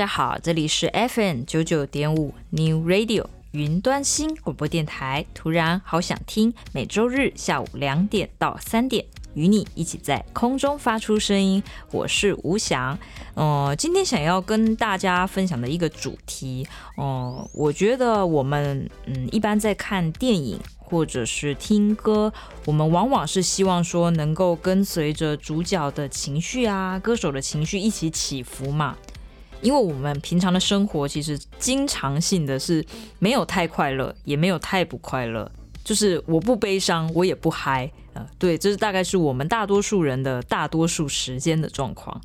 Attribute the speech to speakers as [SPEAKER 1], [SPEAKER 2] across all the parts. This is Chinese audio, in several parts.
[SPEAKER 1] 大家好，这里是 FM 九九点五 New Radio 云端新广播电台。突然好想听，每周日下午两点到三点，与你一起在空中发出声音。我是吴翔，呃，今天想要跟大家分享的一个主题，呃，我觉得我们嗯一般在看电影。或者是听歌，我们往往是希望说能够跟随着主角的情绪啊，歌手的情绪一起起伏嘛。因为我们平常的生活其实经常性的是没有太快乐，也没有太不快乐，就是我不悲伤，我也不嗨，呃，对，这是大概是我们大多数人的大多数时间的状况。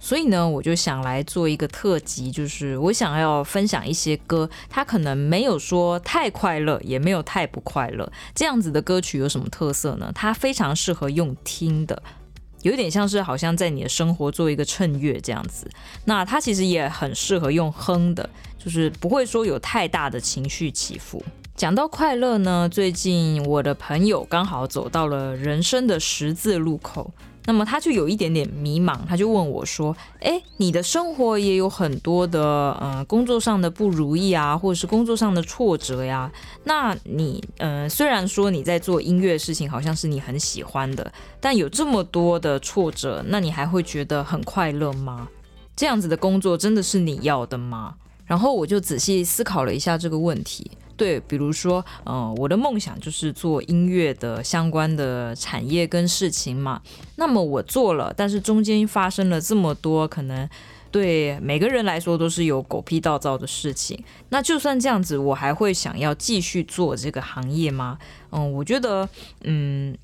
[SPEAKER 1] 所以呢，我就想来做一个特辑，就是我想要分享一些歌，它可能没有说太快乐，也没有太不快乐。这样子的歌曲有什么特色呢？它非常适合用听的，有点像是好像在你的生活做一个衬乐这样子。那它其实也很适合用哼的，就是不会说有太大的情绪起伏。讲到快乐呢，最近我的朋友刚好走到了人生的十字路口。那么他就有一点点迷茫，他就问我说：“诶，你的生活也有很多的，嗯、工作上的不如意啊，或者是工作上的挫折呀。那你，嗯、虽然说你在做音乐事情，好像是你很喜欢的，但有这么多的挫折，那你还会觉得很快乐吗？这样子的工作真的是你要的吗？”然后我就仔细思考了一下这个问题。对，比如说，嗯、我的梦想就是做音乐的相关的产业跟事情嘛。那么我做了，但是中间发生了这么多，可能对每个人来说都是有狗屁倒灶的事情。那就算这样子，我还会想要继续做这个行业吗？嗯，我觉得，嗯，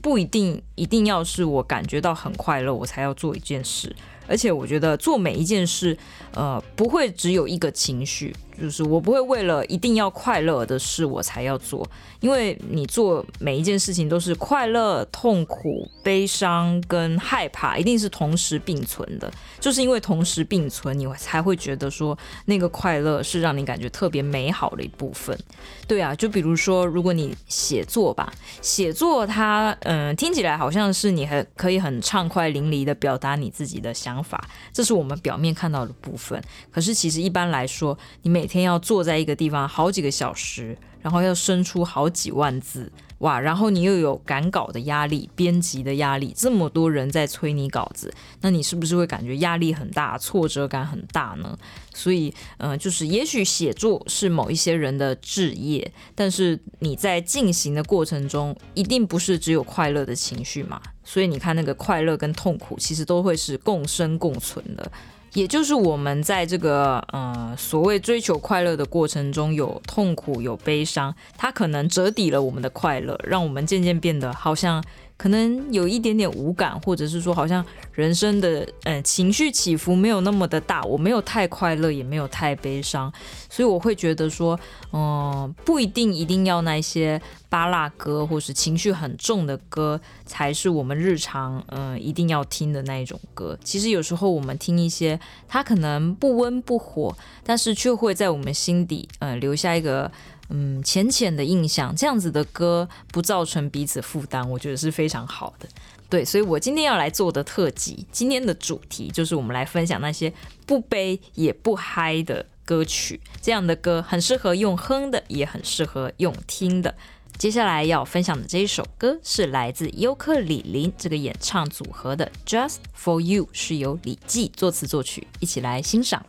[SPEAKER 1] 不一定，一定要是我感觉到很快乐，我才要做一件事。而且我觉得做每一件事，呃，不会只有一个情绪。就是我不会为了一定要快乐的事我才要做，因为你做每一件事情都是快乐、痛苦、悲伤跟害怕，一定是同时并存的。就是因为同时并存，你才会觉得说那个快乐是让你感觉特别美好的一部分。对啊，就比如说，如果你写作吧，写作它嗯听起来好像是你很可以很畅快淋漓的表达你自己的想法，这是我们表面看到的部分。可是其实一般来说，你每天要坐在一个地方好几个小时，然后要生出好几万字，哇！然后你又有赶稿的压力、编辑的压力，这么多人在催你稿子，那你是不是会感觉压力很大、挫折感很大呢？所以，嗯、呃，就是也许写作是某一些人的志业，但是你在进行的过程中，一定不是只有快乐的情绪嘛。所以你看，那个快乐跟痛苦其实都会是共生共存的。也就是我们在这个呃所谓追求快乐的过程中，有痛苦，有悲伤，它可能折抵了我们的快乐，让我们渐渐变得好像。可能有一点点无感，或者是说，好像人生的嗯情绪起伏没有那么的大，我没有太快乐，也没有太悲伤，所以我会觉得说，嗯，不一定一定要那些巴拉歌或是情绪很重的歌才是我们日常嗯一定要听的那一种歌。其实有时候我们听一些，它可能不温不火，但是却会在我们心底嗯留下一个。嗯，浅浅的印象，这样子的歌不造成彼此负担，我觉得是非常好的。对，所以我今天要来做的特辑，今天的主题就是我们来分享那些不悲也不嗨的歌曲。这样的歌很适合用哼的，也很适合用听的。接下来要分享的这一首歌是来自尤克里林这个演唱组合的《Just for You》，是由李记作词作曲，一起来欣赏。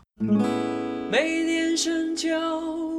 [SPEAKER 2] 每年深秋。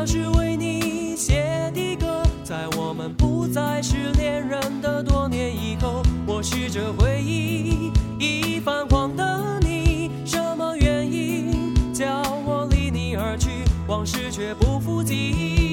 [SPEAKER 2] 这是为你写的歌，在我们不再是恋人的多年以后，我试着回忆已泛黄的你，什么原因叫我离你而去，往事却不复记忆。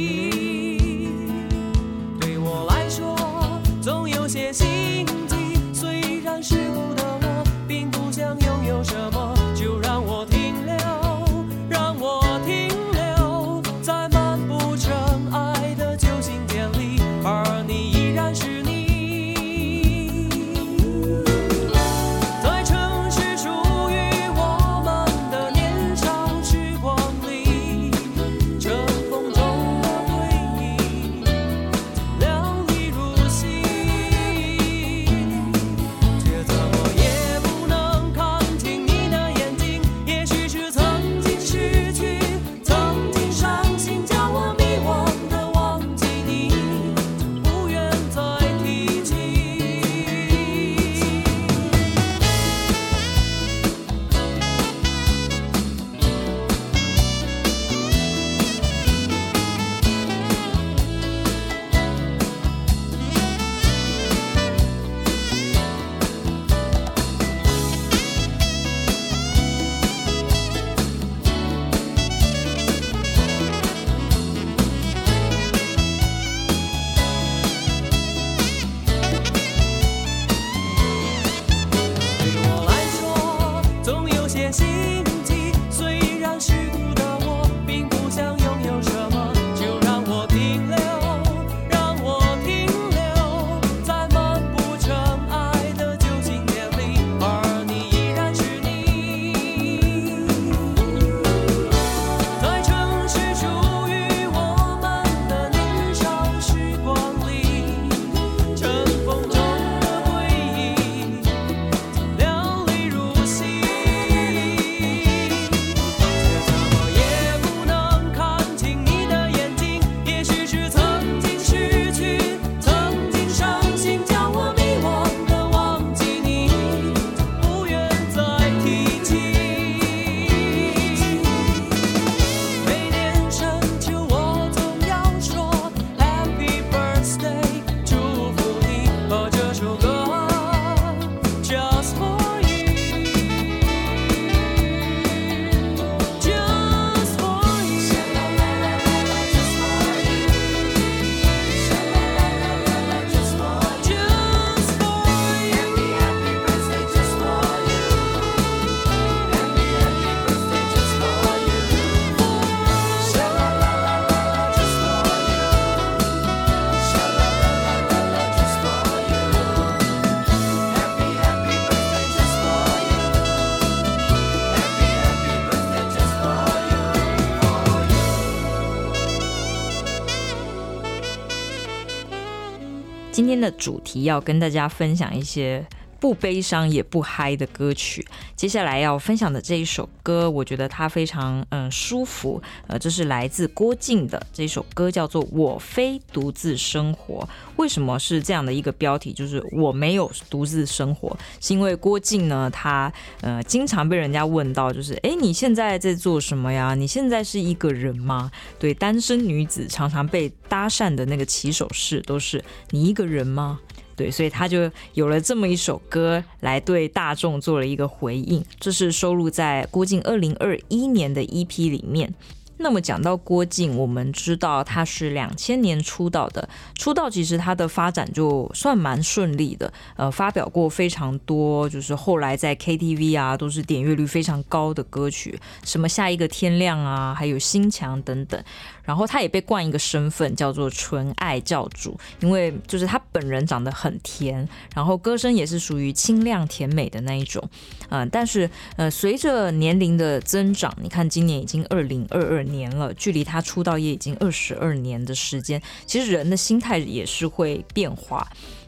[SPEAKER 2] 的
[SPEAKER 1] 主题要跟大家分享一些不悲伤也不嗨的歌曲。接下来要分享的这一首歌，我觉得它非常嗯舒服。呃，这是来自郭靖的这首歌，叫做《我非独自生活》。为什么是这样的一个标题？就是我没有独自生活，是因为郭靖呢，他呃经常被人家问到，就是哎，你现在在做什么呀？你现在是一个人吗？对，单身女子常常被搭讪的那个起手式都是你一个人吗？对，所以他就有了这么一首歌来对大众做了一个回应。这是收录在郭靖二零二一年的 EP 里面。那么讲到郭靖，我们知道他是两千年出道的，出道其实他的发展就算蛮顺利的，呃，发表过非常多，就是后来在 KTV 啊都是点阅率非常高的歌曲，什么下一个天亮啊，还有心墙等等。然后他也被冠一个身份叫做纯爱教主，因为就是他本人长得很甜，然后歌声也是属于清亮甜美的那一种，嗯、但是呃随着年龄的增长，你看今年已经二零二二年了，距离他出道也已经二十二年的时间，其实人的心态也是会变化。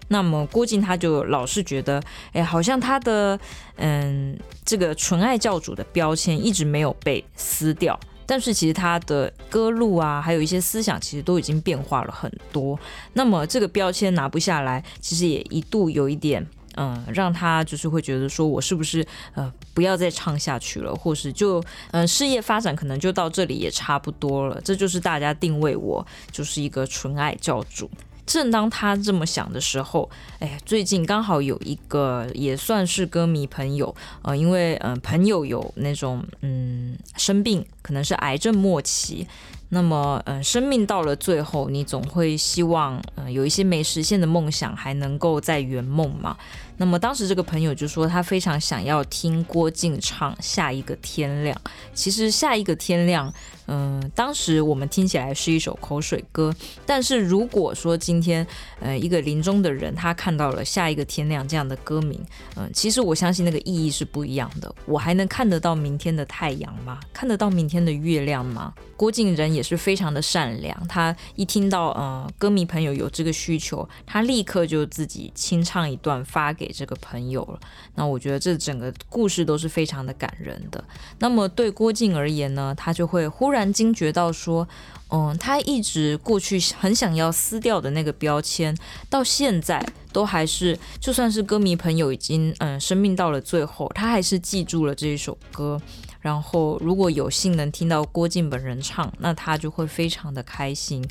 [SPEAKER 1] 那么郭靖他就老是觉得，哎，好像他的嗯这个纯爱教主的标签一直没有被撕掉。但是其实他的歌路啊，还有一些思想，其实都已经变化了很多。那么这个标签拿不下来，其实也一度有一点，嗯，让他就是会觉得说，我是不是呃不要再唱下去了，或是就嗯事业发展可能就到这里也差不多了。这就是大家定位我就是一个纯爱教主。正当他这么想的时候，哎，最近刚好有一个也算是歌迷朋友，呃，因为嗯、呃、朋友有那种嗯生病，可能是癌症末期，那么嗯、生命到了最后，你总会希望嗯、有一些没实现的梦想还能够再圆梦嘛。那么当时这个朋友就说他非常想要听郭静唱《下一个天亮》，其实《下一个天亮》。嗯，当时我们听起来是一首口水歌，但是如果说今天，呃，一个临终的人他看到了下一个天亮这样的歌名，嗯，其实我相信那个意义是不一样的。我还能看得到明天的太阳吗？看得到明天的月亮吗？郭静人也是非常的善良，他一听到呃歌迷朋友有这个需求，他立刻就自己清唱一段发给这个朋友了。那我觉得这整个故事都是非常的感人的。那么对郭静而言呢，他就会忽然。突然惊觉到说，嗯，他一直过去很想要撕掉的那个标签，到现在都还是，就算是歌迷朋友已经嗯生命到了最后，他还是记住了这一首歌。然后如果有幸能听到郭靖本人唱，那他就会非常的开心。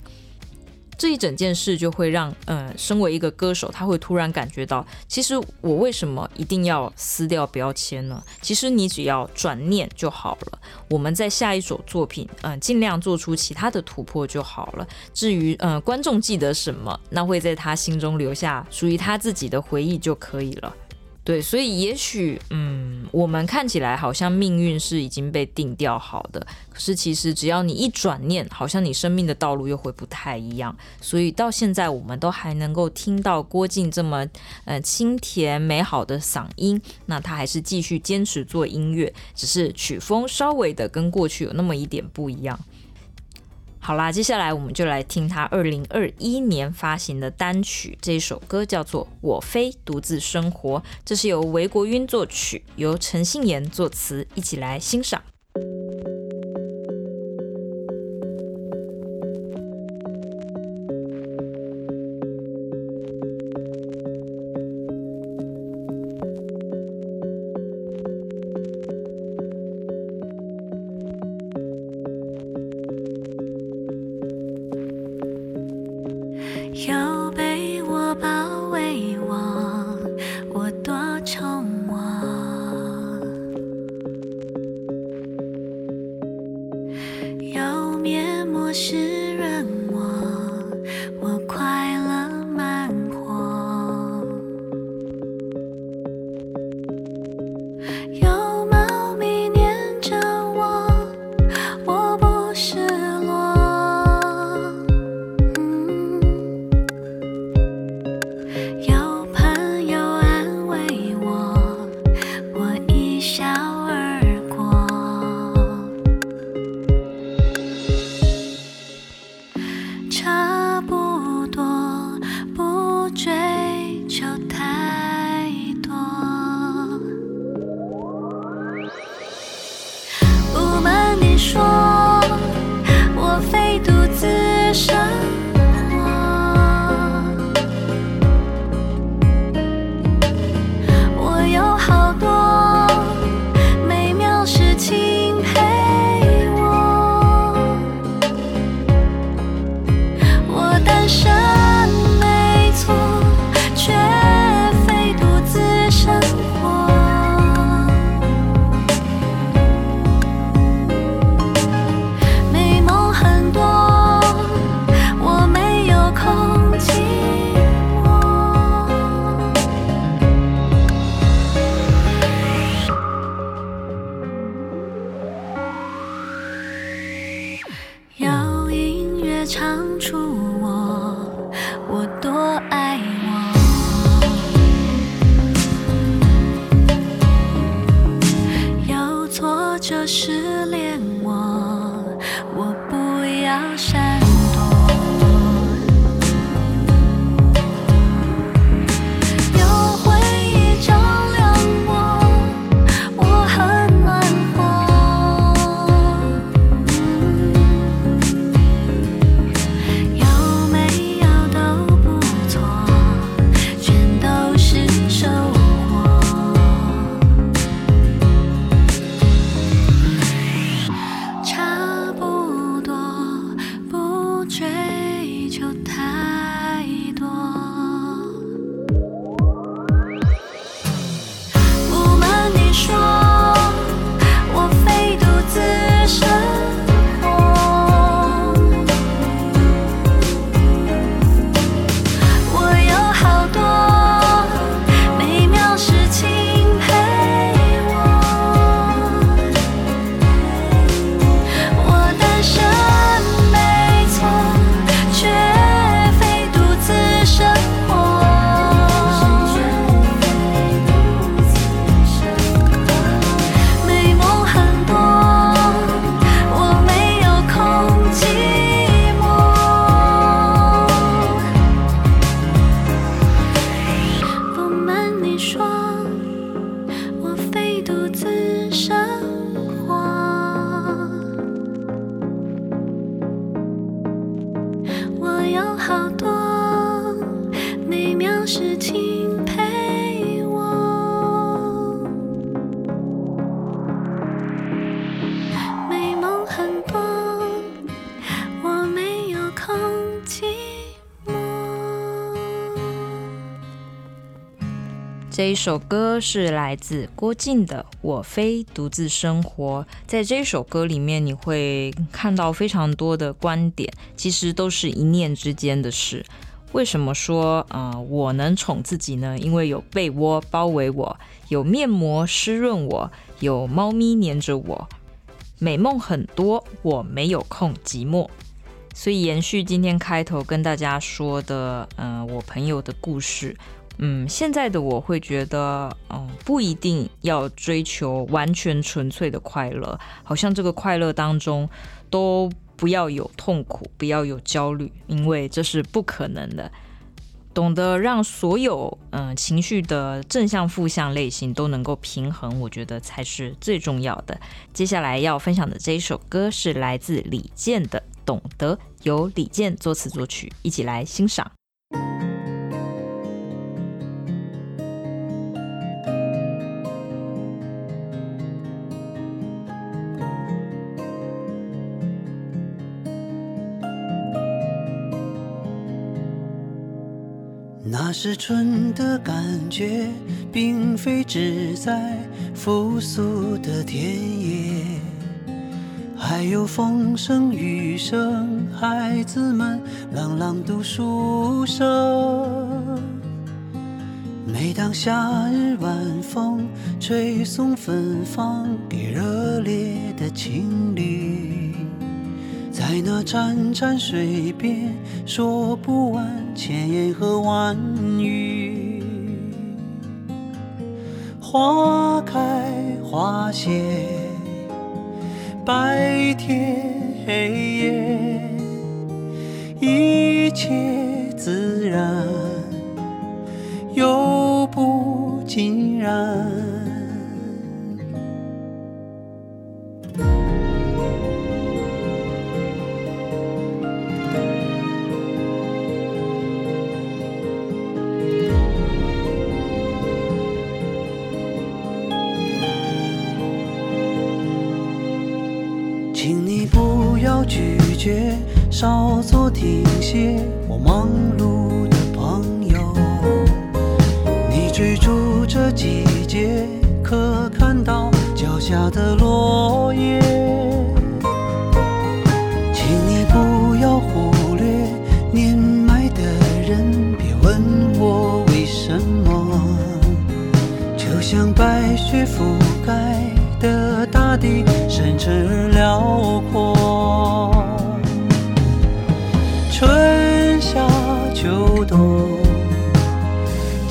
[SPEAKER 1] 这一整件事就会让，嗯，身为一个歌手，他会突然感觉到，其实我为什么一定要撕掉标签呢？其实你只要转念就好了。我们在下一首作品，嗯，尽量做出其他的突破就好了。至于，嗯，观众记得什么，那会在他心中留下属于他自己的回忆就可以了。
[SPEAKER 3] 对，所以也许，嗯，我们看起来好像命运是已经被定调好的，可是其实只要你一转念，好像你生命的道路又会不太一样。所以到现在，我们都还能够听到郭静这么呃清甜美好的嗓音，那他还是继续坚持做音乐，只是曲风稍微的跟过去有那么一点不一样。好啦，接下来我们就来听他二零二一年发行的单曲，这首歌叫做《我非独自生活》，这是由韦国晕作曲，由陈信妍作词，一起来欣赏。一首歌是来自郭靖的《我非独自生活》。在这首歌里面，你会看到非常多的观点，其实都是一念之间的事。
[SPEAKER 1] 为什么说呃我能宠自己呢？因为有被窝包围我，有面膜湿润我，有猫咪黏着我，美梦很多，我没有空寂寞。所以延续今天开头跟大家说的，嗯、我朋友的故事。嗯，现在的我会觉得，嗯，不一定要追求完全纯粹的快乐，好像这个快乐当中都不要有痛苦，不要有焦虑，因为这是不可能的。懂得让所有嗯情绪的正向、负向类型都能够平衡，我觉得才是最重要的。接下来要分享的这一首歌是来自李健的《懂得》，由李健作词作曲，一起来欣赏。
[SPEAKER 4] 那是春的感觉，并非只在复苏的田野，还有风声、雨声，孩子们朗朗读书声。每当夏日晚风吹送芬芳给热烈的情侣。在那潺潺水边，说不完千言和万语。花开花谢，白天黑夜，一切自然，又不尽然。稍作停歇。我忙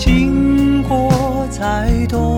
[SPEAKER 4] 经过才懂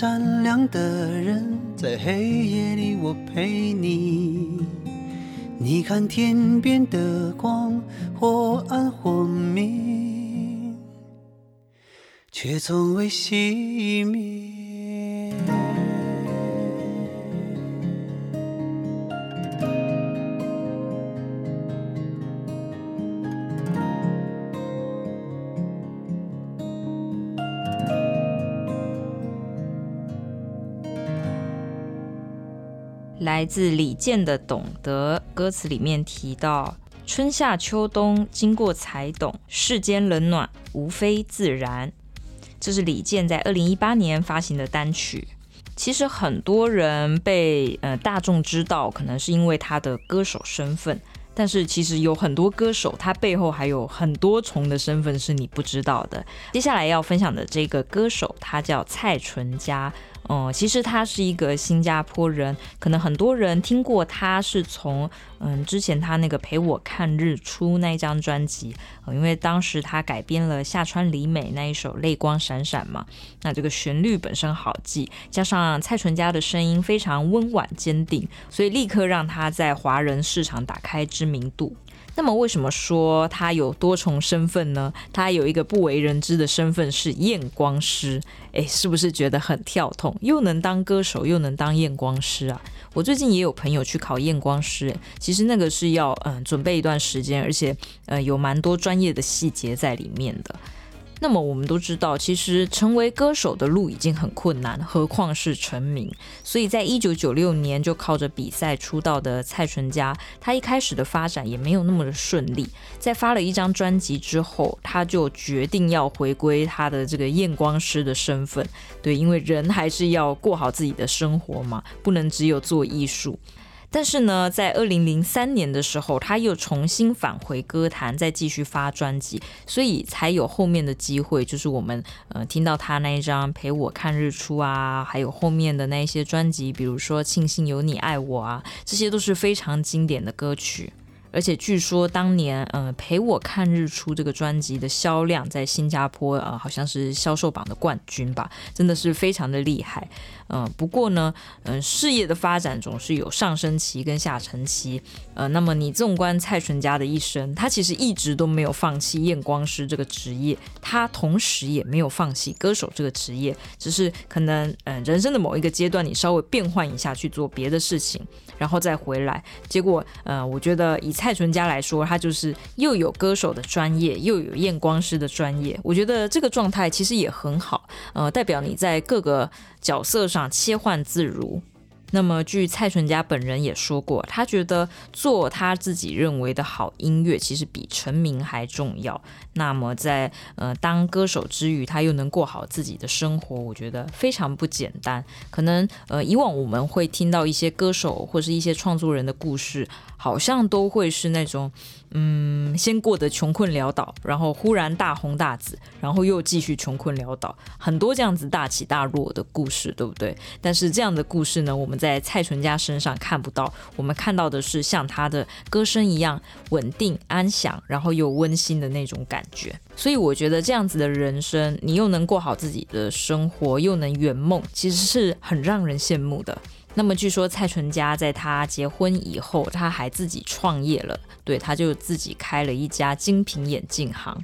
[SPEAKER 4] 善良的人，在黑夜里我陪你。你看天边的光，或暗或明，却从未熄灭。
[SPEAKER 1] 来自李健的《懂得》，歌词里面提到：“春夏秋冬经过才懂，世间冷暖无非自然。”这是李健在二零一八年发行的单曲。其实很多人被呃大众知道，可能是因为他的歌手身份。但是其实有很多歌手，他背后还有很多重的身份是你不知道的。接下来要分享的这个歌手，他叫蔡淳佳。嗯，其实他是一个新加坡人，可能很多人听过他是从嗯之前他那个陪我看日出那一张专辑，因为当时他改编了夏川里美那一首泪光闪闪嘛，那这个旋律本身好记，加上蔡淳佳的声音非常温婉坚定，所以立刻让他在华人市场打开知名度。那么为什么说他有多重身份呢？他有一个不为人知的身份是验光师，诶，是不是觉得很跳痛？又能当歌手，又能当验光师啊？我最近也有朋友去考验光师，其实那个是要嗯准备一段时间，而且呃有蛮多专业的细节在里面的。那么我们都知道，其实成为歌手的路已经很困难，何况是成名。所以在一九九六年就靠着比赛出道的蔡淳佳，他一开始的发展也没有那么的顺利。在发了一张专辑之后，他就决定要回归他的这个验光师的身份。对，因为人还是要过好自己的生活嘛，不能只有做艺术。但是呢，在二零零三年的时候，他又重新返回歌坛，再继续发专辑，所以才有后面的机会，就是我们呃听到他那一张《陪我看日出》啊，还有后面的那一些专辑，比如说《庆幸有你爱我》啊，这些都是非常经典的歌曲。而且据说当年，嗯，陪我看日出这个专辑的销量在新加坡，啊，好像是销售榜的冠军吧，真的是非常的厉害。嗯、不过呢，嗯、事业的发展总是有上升期跟下沉期。呃，那么你纵观蔡淳佳的一生，他其实一直都没有放弃验光师这个职业，他同时也没有放弃歌手这个职业，只是可能，嗯、人生的某一个阶段，你稍微变换一下去做别的事情，然后再回来。结果，呃，我觉得以蔡淳佳来说，他就是又有歌手的专业，又有验光师的专业。我觉得这个状态其实也很好，呃，代表你在各个角色上切换自如。那么，据蔡淳佳本人也说过，他觉得做他自己认为的好音乐，其实比成名还重要。那么在，呃当歌手之余，他又能过好自己的生活，我觉得非常不简单。可能呃以往我们会听到一些歌手或是一些创作人的故事，好像都会是那种。嗯，先过得穷困潦倒，然后忽然大红大紫，然后又继续穷困潦倒，很多这样子大起大落的故事，对不对？但是这样的故事呢，我们在蔡淳佳身上看不到，我们看到的是像他的歌声一样稳定安详，然后又温馨的那种感觉。所以我觉得这样子的人生，你又能过好自己的生活，又能圆梦，其实是很让人羡慕的。那么据说蔡淳佳在他结婚以后，他还自己创业了，对，他就自己开了一家精品眼镜行，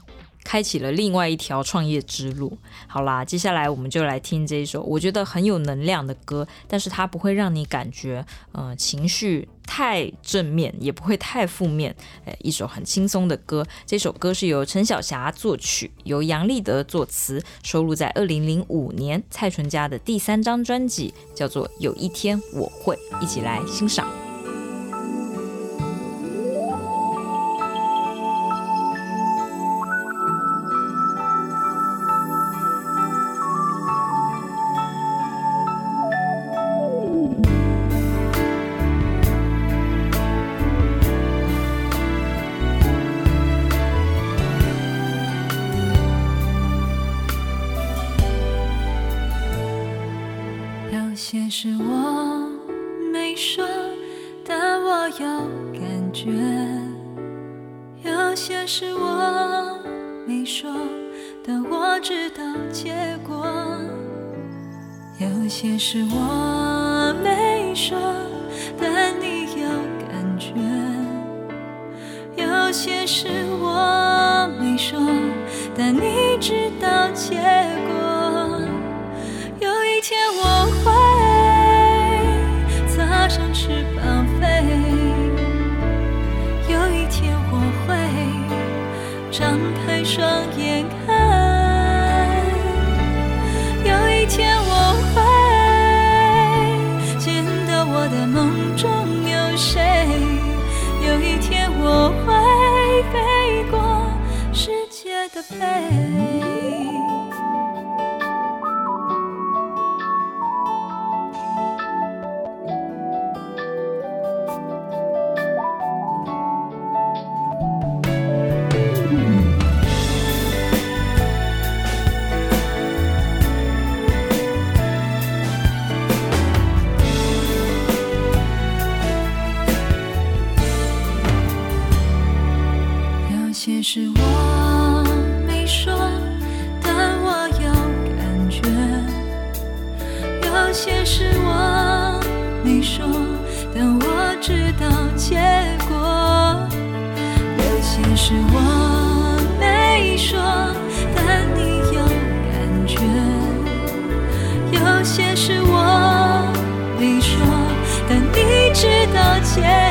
[SPEAKER 1] 开启了另外一条创业之路。好啦，接下来我们就来听这一首我觉得很有能量的歌，但是它不会让你感觉嗯、情绪。太正面也不会太负面，诶，一首很轻松的歌。这首歌是由陈小霞作曲，由杨立德作词，收录在二零零五年蔡淳佳的第三张专辑，叫做《有一天我会》，一起来欣
[SPEAKER 3] 赏。是我没说，但我知道结果。有些事我没说，但你有感觉。有些事我没说，但你知道。道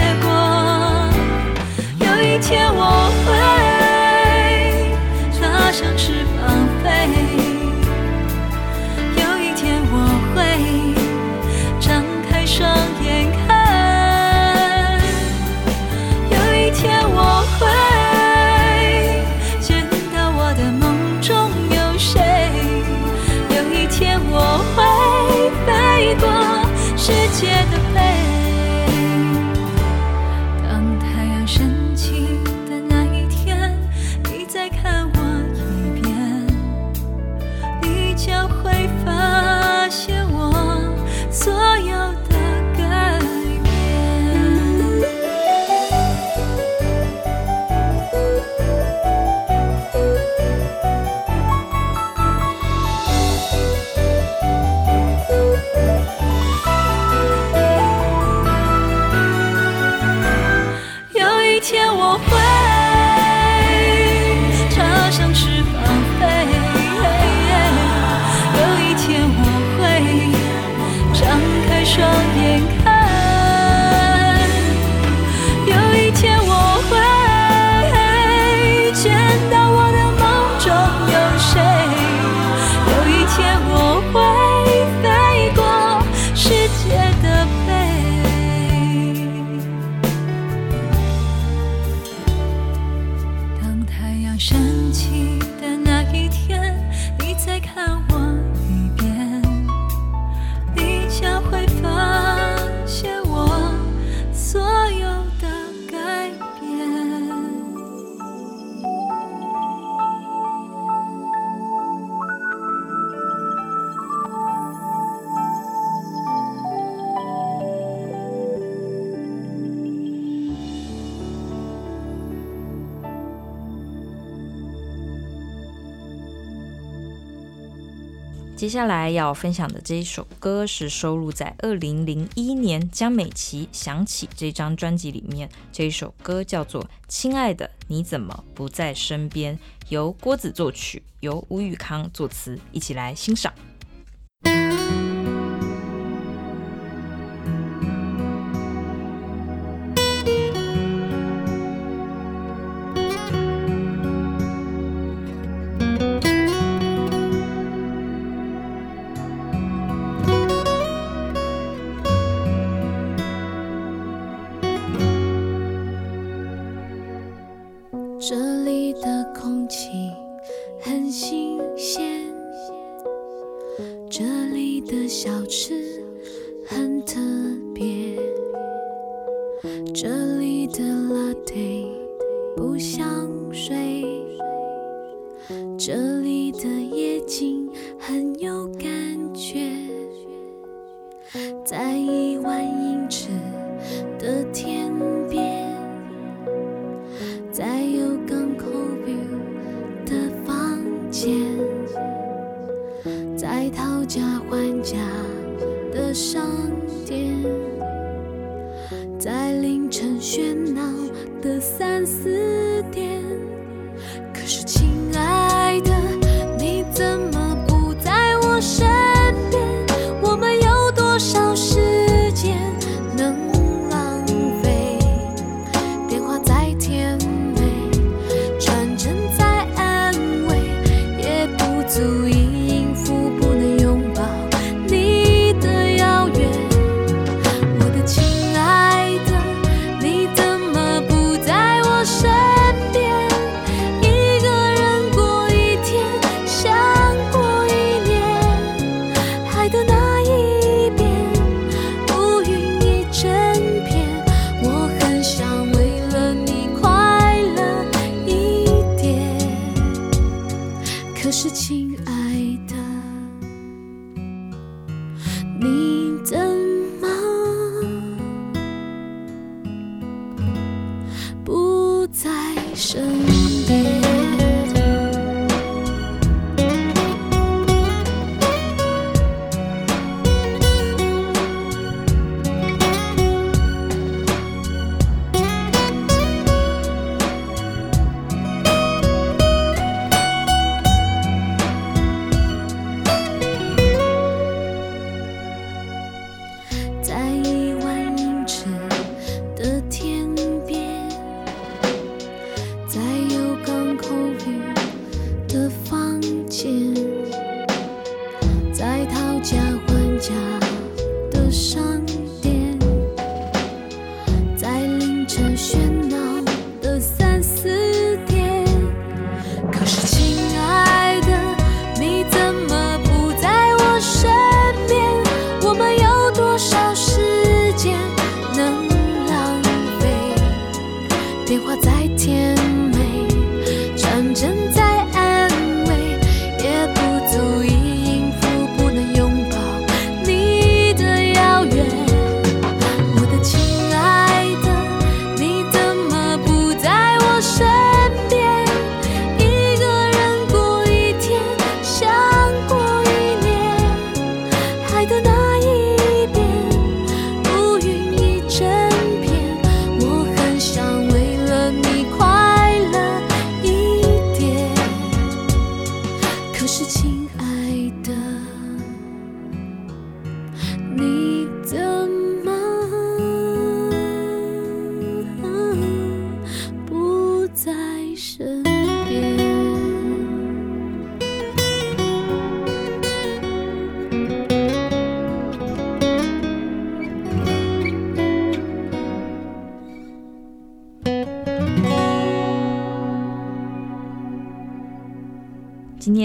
[SPEAKER 1] 接下来要分享的这一首歌是收录在二零零一年江美琪想起这张专辑里面。这一首歌叫做《亲爱的你怎么不在身边》，由郭子作曲，由吴宇康作词，一起来欣赏。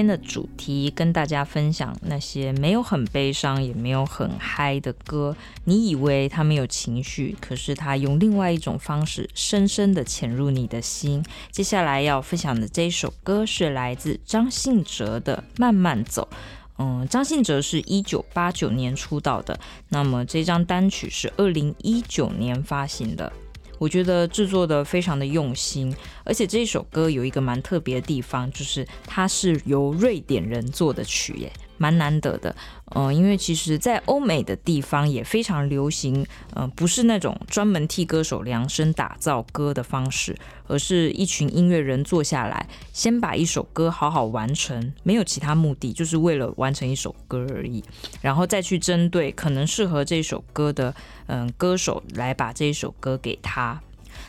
[SPEAKER 1] 天的主题跟大家分享那些没有很悲伤，也没有很嗨的歌。你以为他没有情绪，可是他用另外一种方式，深深的潜入你的心。接下来要分享的这首歌是来自张信哲的《慢慢走》。嗯，张信哲是一九八九年出道的，那么这张单曲是二零一九年发行的。我觉得制作的非常的用心，而且这一首歌有一个蛮特别的地方，就是它是由瑞典人做的曲，耶，蛮难得的。嗯、因为其实，在欧美的地方也非常流行，嗯、不是那种专门替歌手量身打造歌的方式，而是一群音乐人坐下来，先把一首歌好好完成，没有其他目的，就是为了完成一首歌而已，然后再去针对可能适合这首歌的，嗯、歌手来把这首歌给他。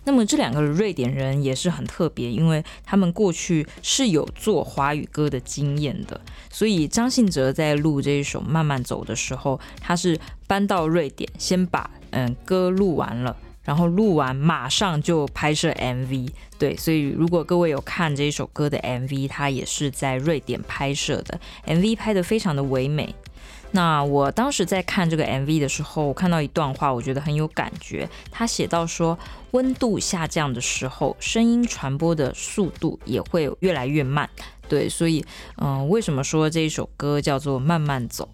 [SPEAKER 1] 那么这两个瑞典人也是很特别，因为他们过去是有做华语歌的经验的，所以张信哲在录这一首《慢慢走》的时候，他是搬到瑞典，先把嗯歌录完了，然后录完马上就拍摄 MV。对，所以如果各位有看这一首歌的 MV，他也是在瑞典拍摄的，MV 拍得非常的唯美。那我当时在看这个 MV 的时候，我看到一段话，我觉得很有感觉。他写到说，温度下降的时候，声音传播的速度也会越来越慢。对，所以，嗯、为什么说这一首歌叫做《慢慢走》？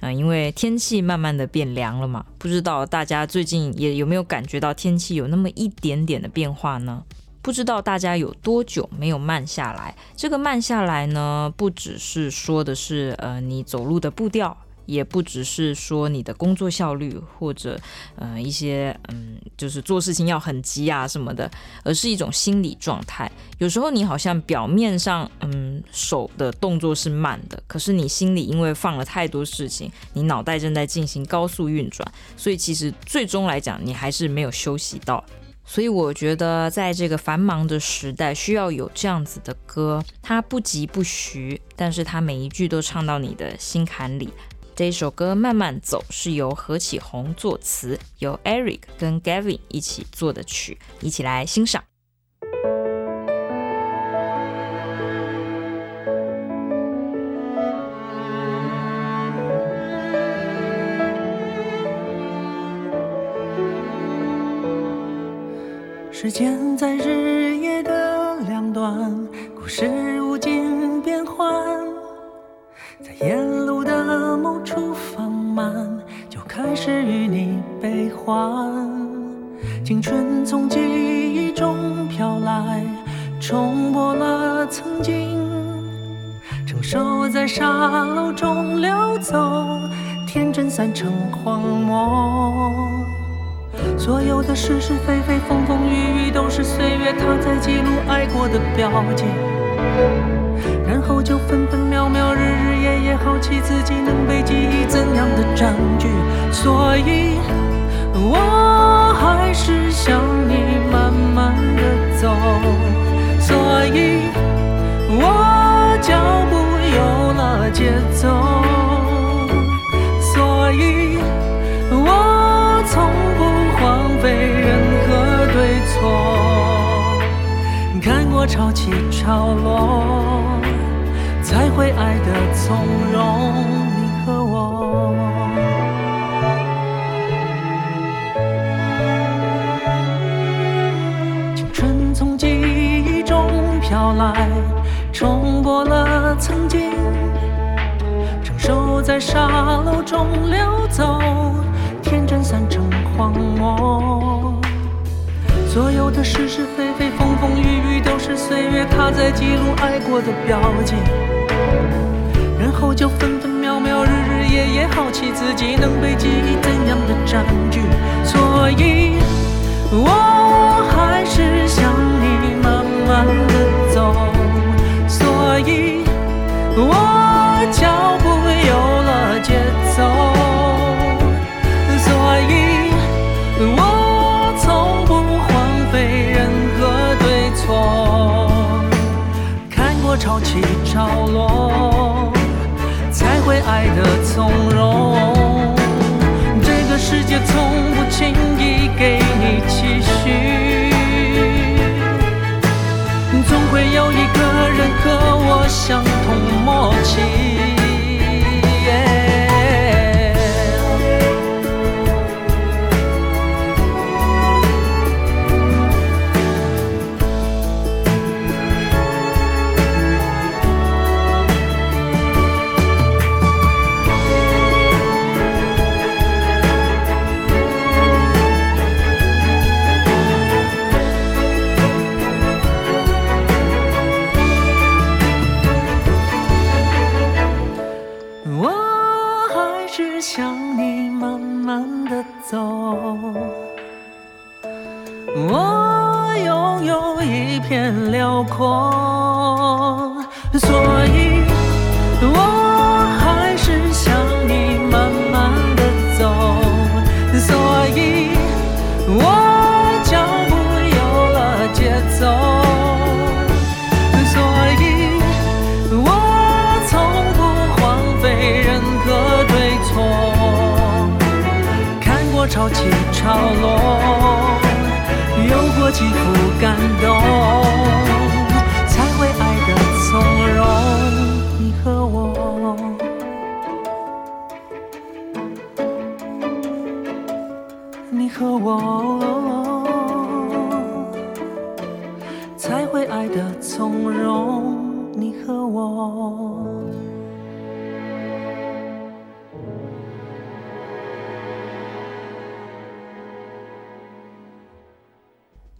[SPEAKER 1] 嗯、因为天气慢慢的变凉了嘛。不知道大家最近也有没有感觉到天气有那么一点点的变化呢？不知道大家有多久没有慢下来？这个慢下来呢，不只是说的是，呃，你走路的步调。也不只是说你的工作效率，或者呃一些嗯，就是做事情要很急啊什么的，而是一种心理状态。有时候你好像表面上嗯手的动作是慢的，可是你心里因为放了太多事情，你脑袋正在进行高速运转，所以其实最终来讲你还是没有休息到。所以我觉得在这个繁忙的时代，需要有这样子的歌，它不疾不徐，但是它每一句都唱到你的心坎里。这一首歌《慢慢走》是由何启宏作词，由 Eric 跟 Gavin 一起做的曲，一起来欣赏。
[SPEAKER 5] 时间在日夜的两端，故事无尽变幻。在沿路的某处放慢，就开始与你悲欢。青春从记忆中飘来，冲破了曾经。成熟在沙漏中流走，天真散成荒漠。所有的是是非非，风风雨雨，都是岁月它在记录爱过的标记。然后就分分秒秒，日日好奇自己能被记忆怎样的占据。所以，我还是想你慢慢的走。所以，我脚步有了节奏。所以，我从不荒废任何对错。看过潮起潮落。才会爱得从容，你和我。青春从记忆中飘来，重播了曾经。成熟在沙漏中流走，天真散成荒漠。所有的是是非非，风风雨雨，都是岁月它在记录爱过的标记。然后就分分秒秒，日日夜夜，好奇自己能被记忆怎样的占据。所以，我还是想你慢慢的走。所以，我脚步有了节奏。所以，我潮起潮落。才会爱得从容，这个世界从不轻易给你期许，总会有一个人和我相同默契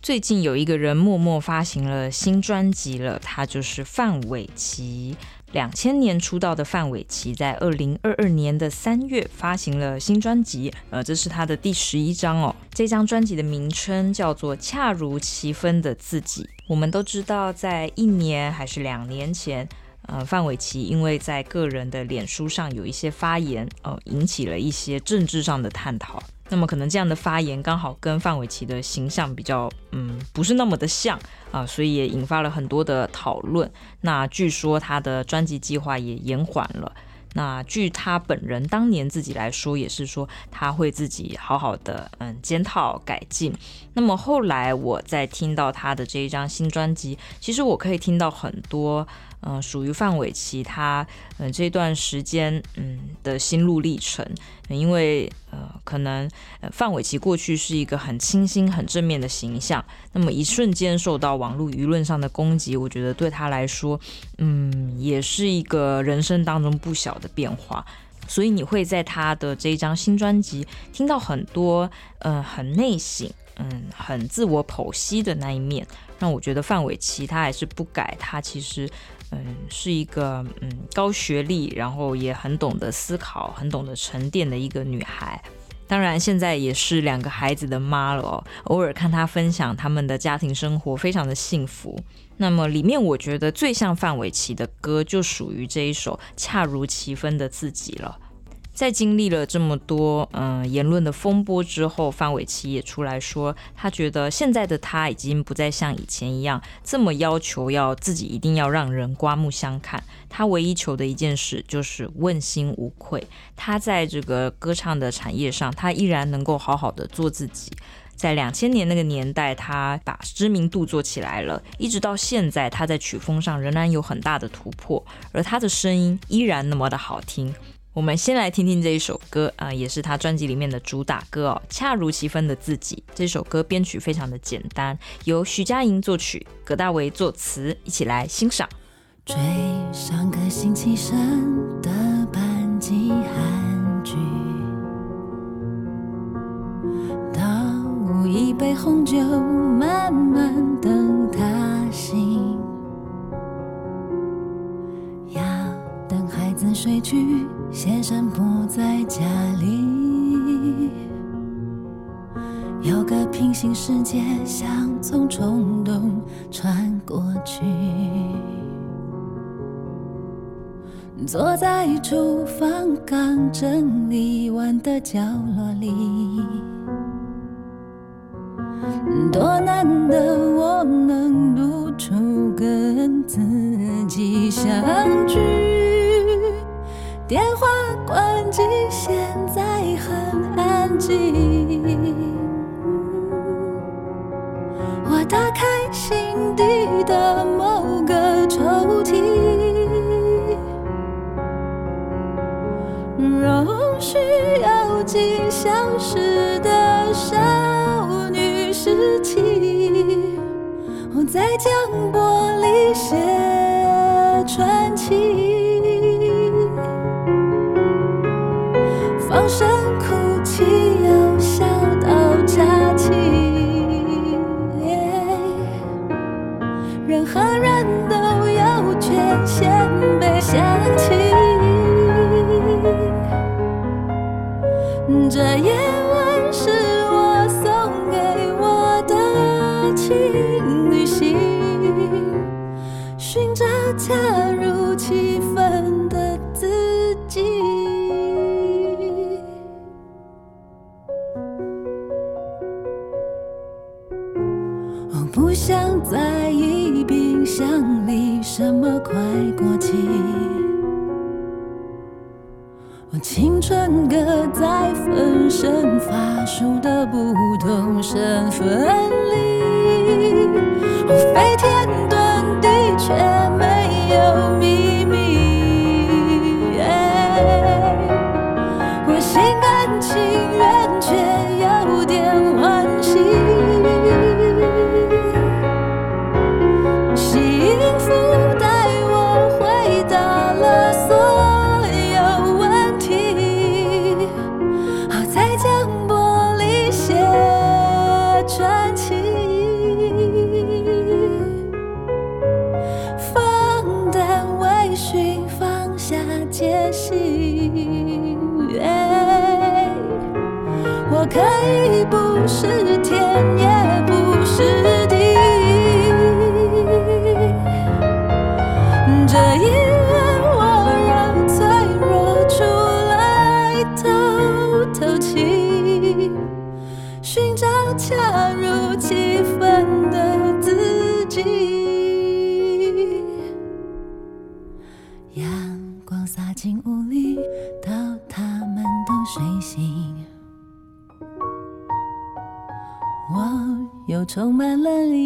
[SPEAKER 1] 最近有一个人默默发行了新专辑了，他就是范玮琪。两千年出道的范玮琪，在二零二二年的三月发行了新专辑，呃，这是他的第十一张哦。这张专辑的名称叫做《恰如其分的自己》。我们都知道，在一年还是两年前，呃，范玮琪因为在个人的脸书上有一些发言，呃，引起了一些政治上的探讨。那么可能这样的发言刚好跟范玮琪的形象比较，嗯，不是那么的像啊，所以也引发了很多的讨论。那据说他的专辑计划也延缓了。那据他本人当年自己来说，也是说他会自己好好的嗯检讨改进。那么后来我在听到他的这一张新专辑，其实我可以听到很多。嗯，属于范玮琪他嗯这段时间嗯的心路历程，因为呃可能范玮琪过去是一个很清新、很正面的形象，那么一瞬间受到网络舆论上的攻击，我觉得对他来说，嗯也是一个人生当中不小的变化。所以你会在他的这一张新专辑听到很多嗯很内省、嗯很自我剖析的那一面，让我觉得范玮琪他还是不改，他其实。嗯，是一个嗯高学历，然后也很懂得思考，很懂得沉淀的一个女孩。当然，现在也是两个孩子的妈了哦。偶尔看她分享他们的家庭生活，非常的幸福。那么里面我觉得最像范玮琪的歌，就属于这一首《恰如其分的自己》了。在经历了这么多嗯、言论的风波之后，范玮琪也出来说，他觉得现在的他已经不再像以前一样这么要求要自己一定要让人刮目相看。他唯一求的一件事就是问心无愧。他在这个歌唱的产业上，他依然能够好好的做自己。在两千年那个年代，他把知名度做起来了，一直到现在，他在曲风上仍然有很大的突破，而他的声音依然那么的好听。我们先来听听这一首歌啊、也是他专辑里面的主打歌哦，《恰如其分的自己》。这首歌编曲非常的简单，由徐佳莹作曲，葛大为作词，一起来欣赏。
[SPEAKER 3] 追上个星期三的班级韩剧，倒一杯红酒，慢慢等他醒，要等孩子睡去。先生不在家里，有个平行世界像从冲动穿过去，坐在厨房刚整理完的角落里，多难得我能独处跟自己相聚。电话关机，现在很安静。我打开心底的某个抽屉，容需要几小时的少女时期，我在将波心旅行，寻找他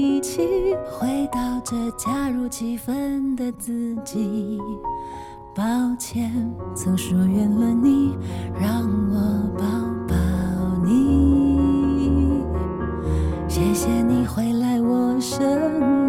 [SPEAKER 3] 一起，回到这恰如其分的自己。抱歉，曾疏远了你，让我抱抱你。谢谢你回来我生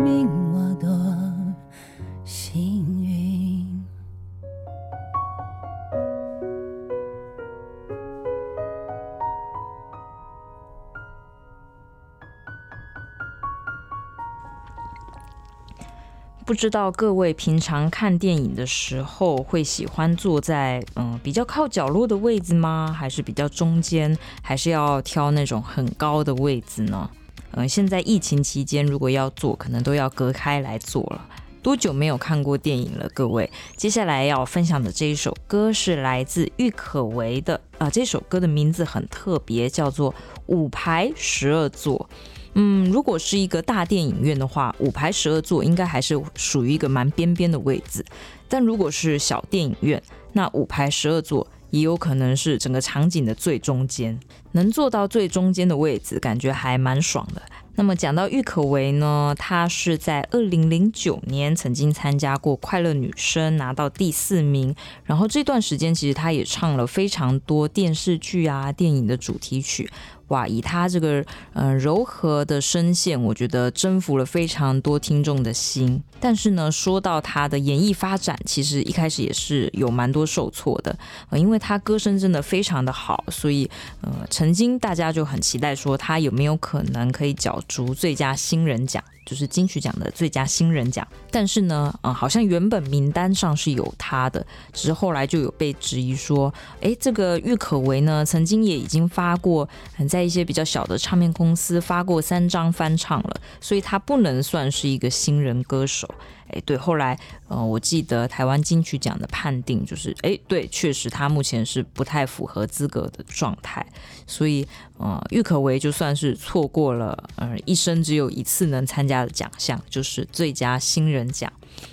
[SPEAKER 1] 不知道各位平常看电影的时候会喜欢坐在嗯比较靠角落的位置吗？还是比较中间？还是要挑那种很高的位置呢？嗯，现在疫情期间如果要坐，可能都要隔开来坐了。多久没有看过电影了？各位，接下来要分享的这一首歌是来自郁可唯的啊，这首歌的名字很特别，叫做《五排十二座》。嗯，如果是一个大电影院的话，五排十二座应该还是属于一个蛮边边的位置。但如果是小电影院，那五排十二座也有可能是整个场景的最中间，能坐到最中间的位置，感觉还蛮爽的。那么讲到郁可唯呢，她是在二零零九年曾经参加过《快乐女声》，拿到第四名。然后这段时间其实她也唱了非常多电视剧啊、电影的主题曲。哇，以他这个嗯柔和的声线，我觉得征服了非常多听众的心。但是呢，说到他的演艺发展，其实一开始也是有蛮多受挫的，呃，因为他歌声真的非常的好，所以呃，曾经大家就很期待说他有没有可能可以角逐最佳新人奖。就是金曲奖的最佳新人奖，但是呢，嗯，好像原本名单上是有他的，只是后来就有被质疑说，诶，这个郁可唯呢，曾经也已经发过，在一些比较小的唱片公司发过三张翻唱了，所以他不能算是一个新人歌手。哎，对，后来，呃，我记得台湾金曲奖的判定就是，哎，对，确实他目前是不太符合资格的状态，所以，呃，郁可唯就算是错过了，呃，一生只有一次能参加的奖项，就是最佳新人奖。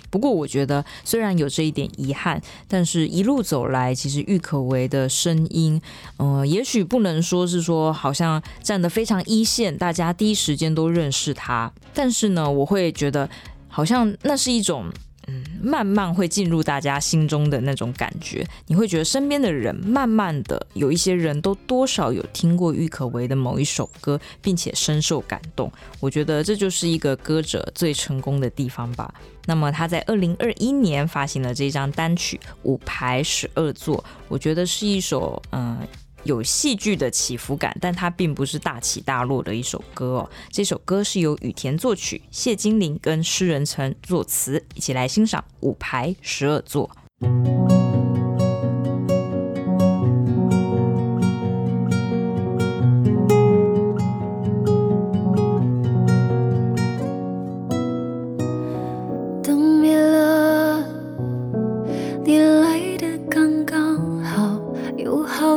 [SPEAKER 1] 不过，我觉得虽然有这一点遗憾，但是一路走来，其实郁可唯的声音，呃，也许不能说是说好像站得非常一线，大家第一时间都认识他，但是呢，我会觉得。好像那是一种，嗯，慢慢会进入大家心中的那种感觉。你会觉得身边的人，慢慢的有一些人都多少有听过郁可唯的某一首歌，并且深受感动。我觉得这就是一个歌者最成功的地方吧。那么他在二零二一年发行了这张单曲《五排十二座》，我觉得是一首，嗯。有戏剧的起伏感，但它并不是大起大落的一首歌哦。这首歌是由羽田作曲，谢金玲跟诗人陈作词，一起来欣赏五排十二座。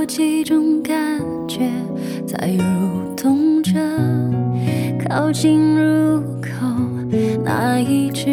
[SPEAKER 3] 有几种感觉在蠕动着，靠近入口那一只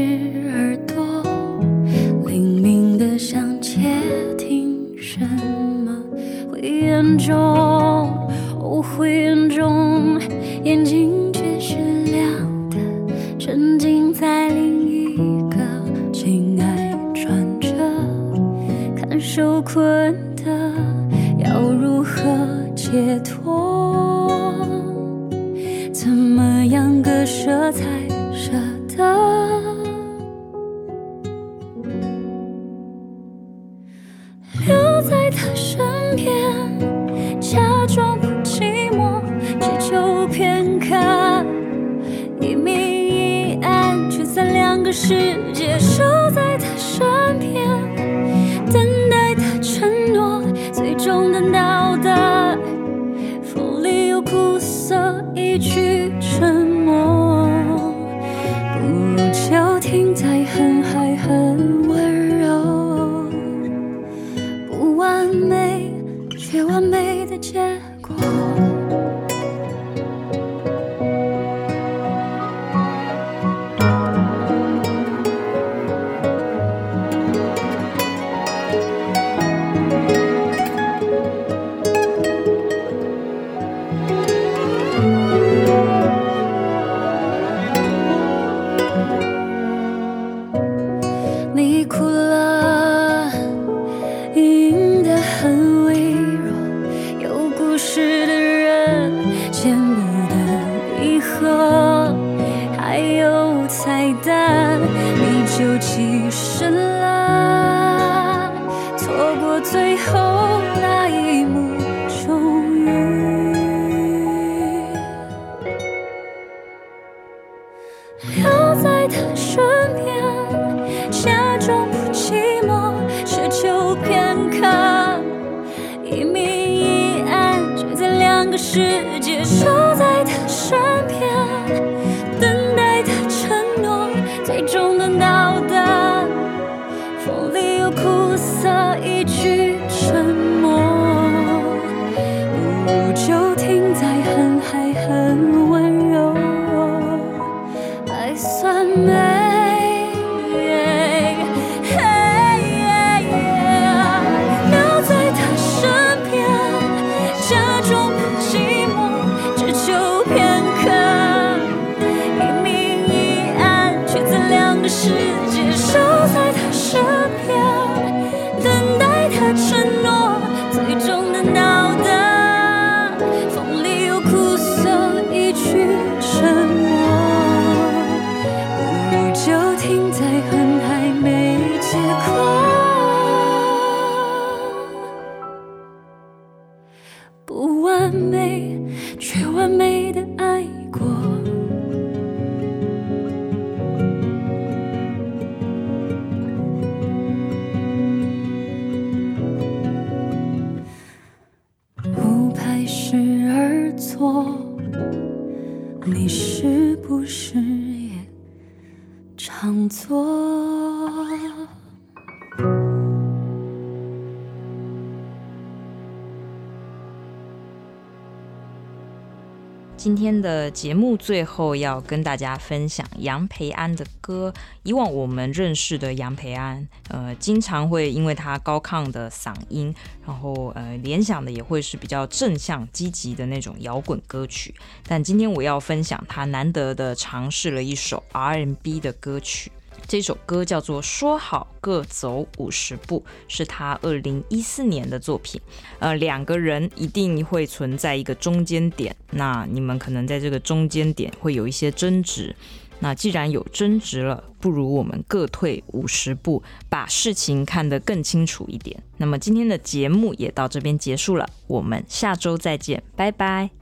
[SPEAKER 1] 今天的节目最后要跟大家分享杨培安的歌。以往我们认识的杨培安，呃，经常会因为他高亢的嗓音，然后呃，联想的也会是比较正向、积极的那种摇滚歌曲。但今天我要分享他难得的尝试了一首 R&B 的歌曲。这首歌叫做《说好各走五十步》，是他二零一四年的作品。呃，两个人一定会存在一个中间点，那你们可能在这个中间点会有一些争执。那既然有争执了，不如我们各退五十步，把事情看得更清楚一点。那么今天的节目也到这边结束了，我们下周再见，拜拜。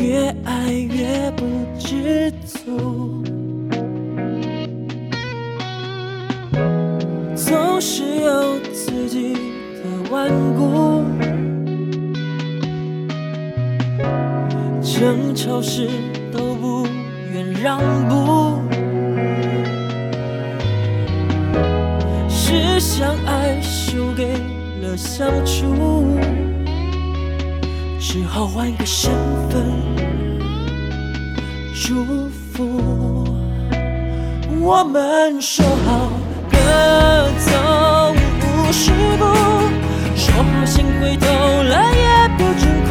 [SPEAKER 2] 越爱越不知足。总是有自己的顽固，争吵时都不愿让步，是相爱输给了相处，只好换个身份祝福。我们说好。各走五十步，说好先回头来也不准哭，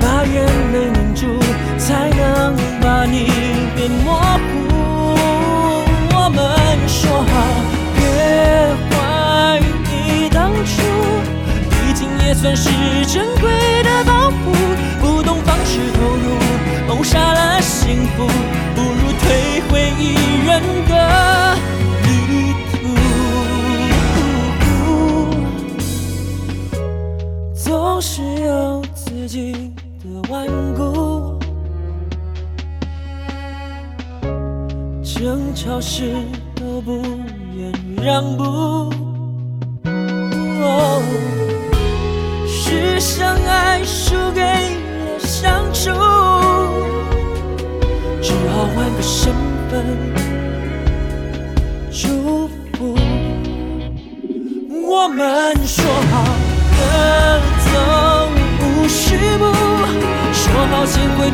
[SPEAKER 2] 把眼泪凝住，才能把你变模糊。我们说好毕竟也算是珍贵的宝物，不懂放矢投入，谋杀了幸福，不如退回一人的旅途。总。是有自己的顽固，争吵时都不愿让步。份祝福。我们说好各。走五十步，说好心会